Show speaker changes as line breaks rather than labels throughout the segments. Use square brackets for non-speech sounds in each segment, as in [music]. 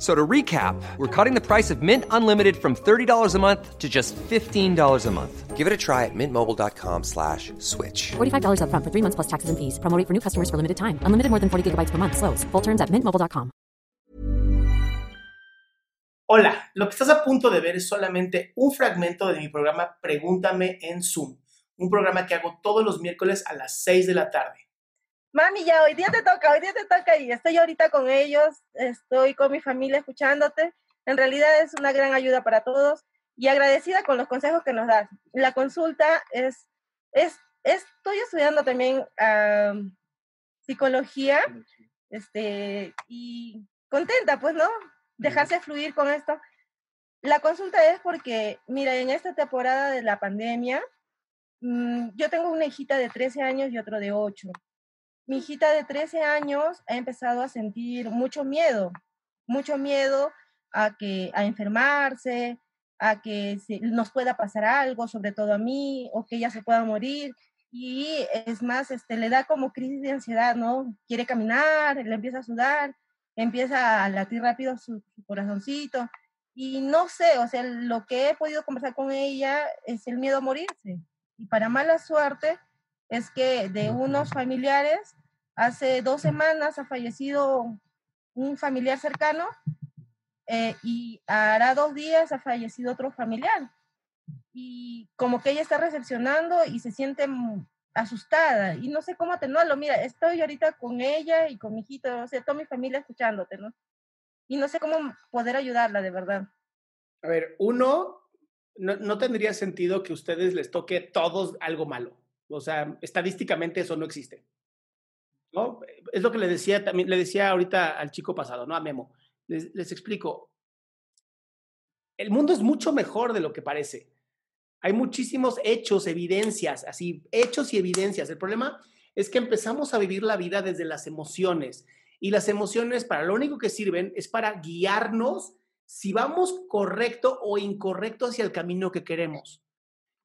So to recap, we're cutting the price of Mint Unlimited from $30 a month to just $15 a month. Give it a try at mintmobile.com slash switch.
$45 upfront for three months plus taxes and fees. Promo rate for new customers for limited time. Unlimited more than 40 gigabytes per month. Slows. Full terms at mintmobile.com.
Hola, lo que estás a punto de ver es solamente un fragmento de mi programa Pregúntame en Zoom, un programa que hago todos los miércoles a las 6 de la tarde.
Mami, ya hoy día te toca, hoy día te toca y estoy ahorita con ellos, estoy con mi familia escuchándote. En realidad es una gran ayuda para todos y agradecida con los consejos que nos das. La consulta es, es, estoy estudiando también am, psicología, este, y contenta, pues, ¿no? Dejarse fluir con esto. La consulta es porque, mira, en esta temporada de la pandemia, mm, yo tengo una hijita de 13 años y otro de 8 mi hijita de 13 años ha empezado a sentir mucho miedo, mucho miedo a que a enfermarse, a que se- nos pueda pasar algo, sobre todo a mí, o que ella se pueda morir. Y es más, este, le da como crisis de ansiedad, ¿no? Quiere caminar, le empieza a sudar, empieza a latir rápido su, su corazoncito. Y no sé, o sea, lo que he podido conversar con ella es el miedo a morirse. Y para mala suerte, es que de unos familiares, hace dos semanas ha fallecido un familiar cercano eh, y hará dos días ha fallecido otro familiar. Y como que ella está recepcionando y se siente asustada y no sé cómo atenuarlo. Mira, estoy ahorita con ella y con mi hijito, o sea, toda mi familia escuchándote, ¿no? Y no sé cómo poder ayudarla de verdad.
A ver, uno, no, no tendría sentido que a ustedes les toque todos algo malo. O sea, estadísticamente eso no existe. Es lo que le decía también, le decía ahorita al chico pasado, ¿no? A Memo. Les, les explico. El mundo es mucho mejor de lo que parece. Hay muchísimos hechos, evidencias, así, hechos y evidencias. El problema es que empezamos a vivir la vida desde las emociones. Y las emociones, para lo único que sirven, es para guiarnos si vamos correcto o incorrecto hacia el camino que queremos.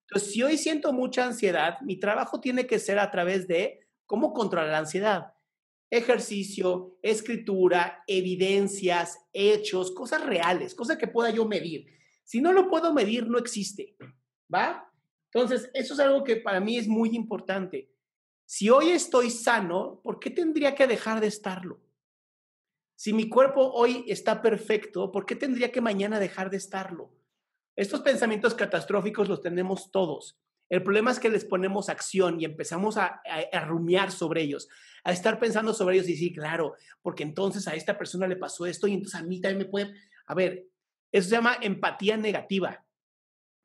Entonces, si hoy siento mucha ansiedad, mi trabajo tiene que ser a través de cómo controlar la ansiedad. Ejercicio, escritura, evidencias, hechos, cosas reales, cosas que pueda yo medir. Si no lo puedo medir, no existe. ¿Va? Entonces, eso es algo que para mí es muy importante. Si hoy estoy sano, ¿por qué tendría que dejar de estarlo? Si mi cuerpo hoy está perfecto, ¿por qué tendría que mañana dejar de estarlo? Estos pensamientos catastróficos los tenemos todos. El problema es que les ponemos acción y empezamos a, rumiar sobre ellos, a estar pensando sobre ellos y decir, claro, porque entonces a esta persona le pasó esto y entonces a mí también me puede... A ver, eso se llama empatía negativa.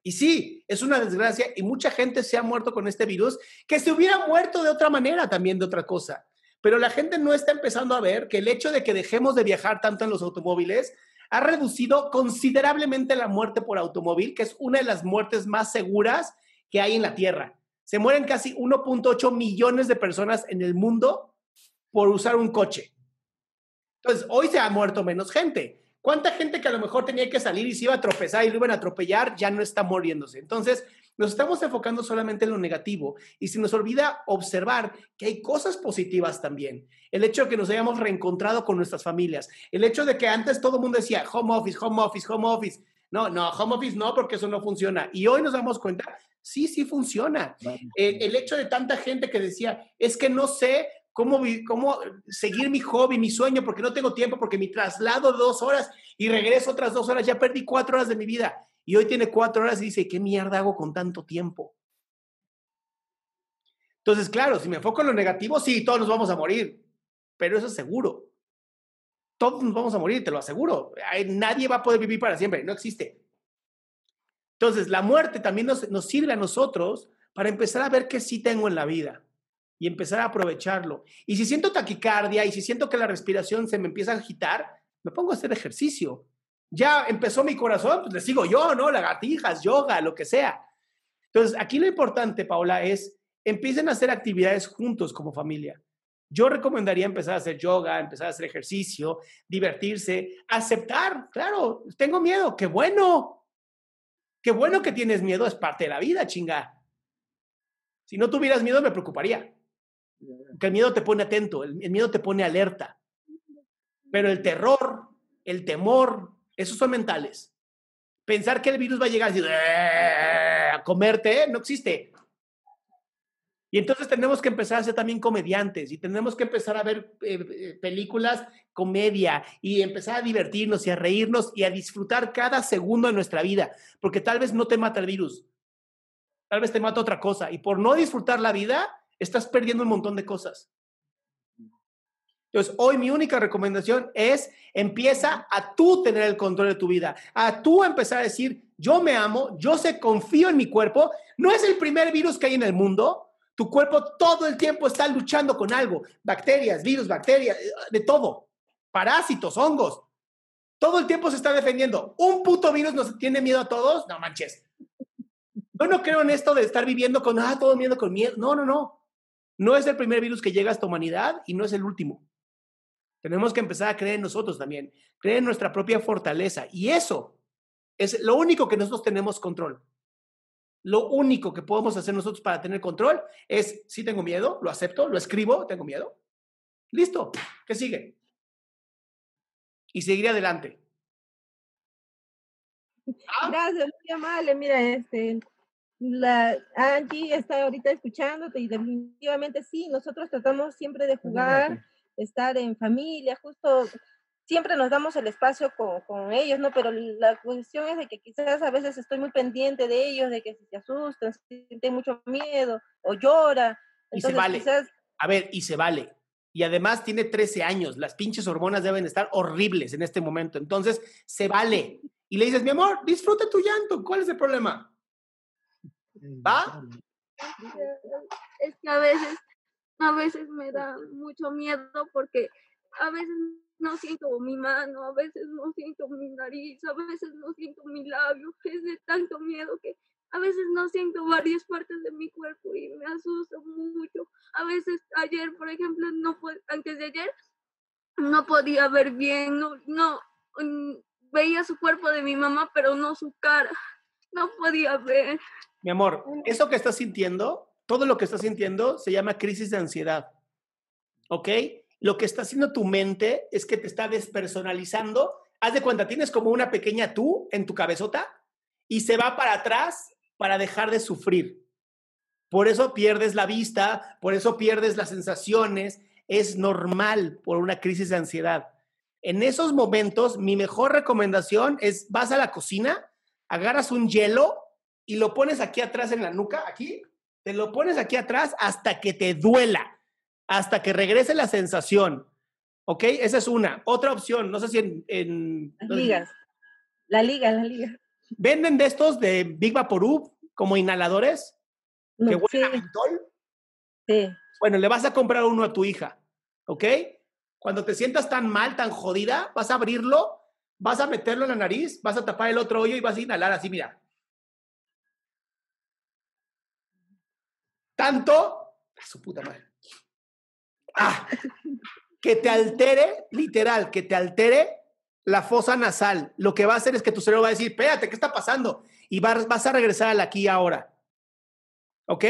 Y sí, es una desgracia y mucha gente se ha muerto con este virus que se hubiera muerto de otra manera también, de otra cosa. Pero la gente no está empezando a ver que el hecho de que dejemos de viajar tanto en los automóviles ha reducido considerablemente la muerte por automóvil, que es una de las muertes más seguras que hay en la Tierra. Se mueren casi 1.8 millones de personas en el mundo por usar un coche. Entonces, hoy se ha muerto menos gente. ¿Cuánta gente que a lo mejor tenía que salir y se iba a tropezar y lo iban a atropellar ya no está muriéndose? Entonces, nos estamos enfocando solamente en lo negativo y se nos olvida observar que hay cosas positivas también. El hecho de que nos hayamos reencontrado con nuestras familias, el hecho de que antes todo el mundo decía home office, home office, home office. No, no, home office no, porque eso no funciona. Y hoy nos damos cuenta, sí, sí funciona. El, el hecho de tanta gente que decía, es que no sé cómo, cómo seguir mi hobby, mi sueño, porque no tengo tiempo, porque mi traslado de dos horas y regreso otras dos horas, ya perdí cuatro horas de mi vida. Y hoy tiene cuatro horas y dice, ¿qué mierda hago con tanto tiempo? Entonces, claro, si me enfoco en lo negativo, sí, todos nos vamos a morir, pero eso es seguro. Todos nos vamos a morir, te lo aseguro. Nadie va a poder vivir para siempre, no existe. Entonces, la muerte también nos, sirve a nosotros para empezar a ver qué sí tengo en la vida y empezar a aprovecharlo. Y si siento taquicardia y si siento que la respiración se me empieza a agitar, me pongo a hacer ejercicio. Ya empezó mi corazón, pues le sigo yo, ¿no? Lagartijas, yoga, lo que sea. Entonces, aquí lo importante, Paula, es empiecen a hacer actividades juntos como familia. Yo recomendaría empezar a hacer yoga, empezar a hacer ejercicio, divertirse, aceptar, claro, tengo miedo, qué bueno. Qué bueno que tienes miedo, es parte de la vida, chinga. Si no tuvieras miedo, me preocuparía. Porque el miedo te pone atento, el, miedo te pone alerta. Pero el terror, el temor, esos son mentales. Pensar que el virus va a llegar a comerte, no existe. Y entonces tenemos que empezar a ser también comediantes y tenemos que empezar a ver eh, eh, películas comedia y empezar a divertirnos y a reírnos y a disfrutar cada segundo de nuestra vida, porque tal vez no te mata el virus, tal vez te mata otra cosa y por no disfrutar la vida estás perdiendo un montón de cosas. Entonces, hoy mi única recomendación es empieza a tú tener el control de tu vida, a tú empezar a decir, yo me amo, yo sé, confío en mi cuerpo, no es el primer virus que hay en el mundo, tu cuerpo todo el tiempo está luchando con algo, bacterias, virus, bacterias, de todo, parásitos, hongos. Todo el tiempo se está defendiendo. ¿Un puto virus nos tiene miedo a todos? No manches. Yo no creo en esto de estar viviendo con, ah, todo miedo con miedo. No, no, no. No es el primer virus que llega a esta humanidad y no es el último. Tenemos que empezar a creer en nosotros también, creer en nuestra propia fortaleza. Y eso es lo único que nosotros tenemos control. Lo único que podemos hacer nosotros para tener control es, si tengo miedo, lo acepto, lo escribo, tengo miedo. Listo, ¿qué sigue? Y seguiré adelante.
Ah. Gracias, muy amable. Mira, este, la Angie está ahorita escuchándote y definitivamente sí, nosotros tratamos siempre de jugar, estar en familia, justo siempre nos damos el espacio con, con, ellos, ¿no? Pero la cuestión es de que quizás a veces estoy muy pendiente de ellos, de que se asustan, sienten mucho miedo o llora.
y se vale. A ver, y se vale. Y además tiene 13 años, las pinches hormonas deben estar horribles en este momento. Entonces, se vale. Y le dices, mi amor, disfruta tu llanto, ¿cuál es el problema? ¿Va?
Es que a veces, a veces me da mucho miedo porque a veces no siento mi mano, a veces no siento mi nariz, a veces no siento mi labio, es de tanto miedo que a veces no siento varias partes de mi cuerpo y me asusta mucho. A veces ayer, por ejemplo, no antes de ayer no podía ver bien, no, no mm, veía su cuerpo de mi mamá, pero no su cara. No podía ver.
Mi amor, eso que estás sintiendo, todo lo que estás sintiendo se llama crisis de ansiedad. ¿Ok? Lo que está haciendo tu mente es que te está despersonalizando. Haz de cuenta, tienes como una pequeña tú en tu cabezota y se va para atrás para dejar de sufrir. Por eso pierdes la vista, por eso pierdes las sensaciones. Es normal por una crisis de ansiedad. En esos momentos, mi mejor recomendación es vas a la cocina, agarras un hielo y lo pones aquí atrás en la nuca, aquí, te lo pones aquí atrás hasta que te duela hasta que regrese la sensación. ¿Ok? Esa es una. Otra opción, no sé si en...
Las ligas. La liga, la liga.
¿Venden de estos de Big Vaporub como inhaladores? ¿Que huelen a mentol?
Sí.
Bueno, le vas a comprar uno a tu hija. ¿Ok? Cuando te sientas tan mal, tan jodida, vas a abrirlo, vas a meterlo en la nariz, vas a tapar el otro hoyo y vas a inhalar así, mira. Tanto, a su puta madre. Ah, que te altere, literal, que te altere la fosa nasal. Lo que va a hacer es que tu cerebro va a decir, espérate, ¿qué está pasando? Y vas, a regresar al aquí ahora. ¿Ok?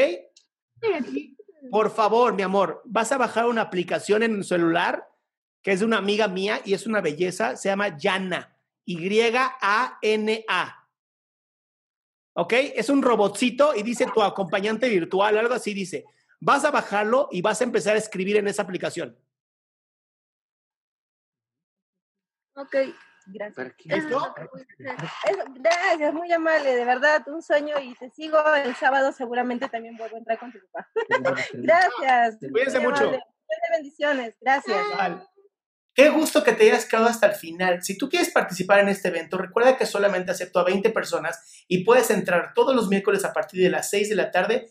Por favor, mi amor, vas a bajar una aplicación en el celular que es de una amiga mía y es una belleza, se llama Yana, Y-A-N-A. ¿Ok? Es un robotcito y dice tu acompañante virtual, algo así dice Vas a bajarlo y vas a empezar a escribir en esa aplicación.
Ok,
Gracias.
¿Listo?
gracias, muy amable, de verdad, un sueño y te sigo el sábado, seguramente también vuelvo a entrar con tu papá. [laughs] Gracias.
Cuídense mucho.
amable. Bendiciones, gracias.
Vale. Qué gusto que te hayas quedado hasta el final. Si tú quieres participar en este evento, recuerda que solamente acepto a 20 personas y puedes entrar todos los miércoles a partir de las 6 de la tarde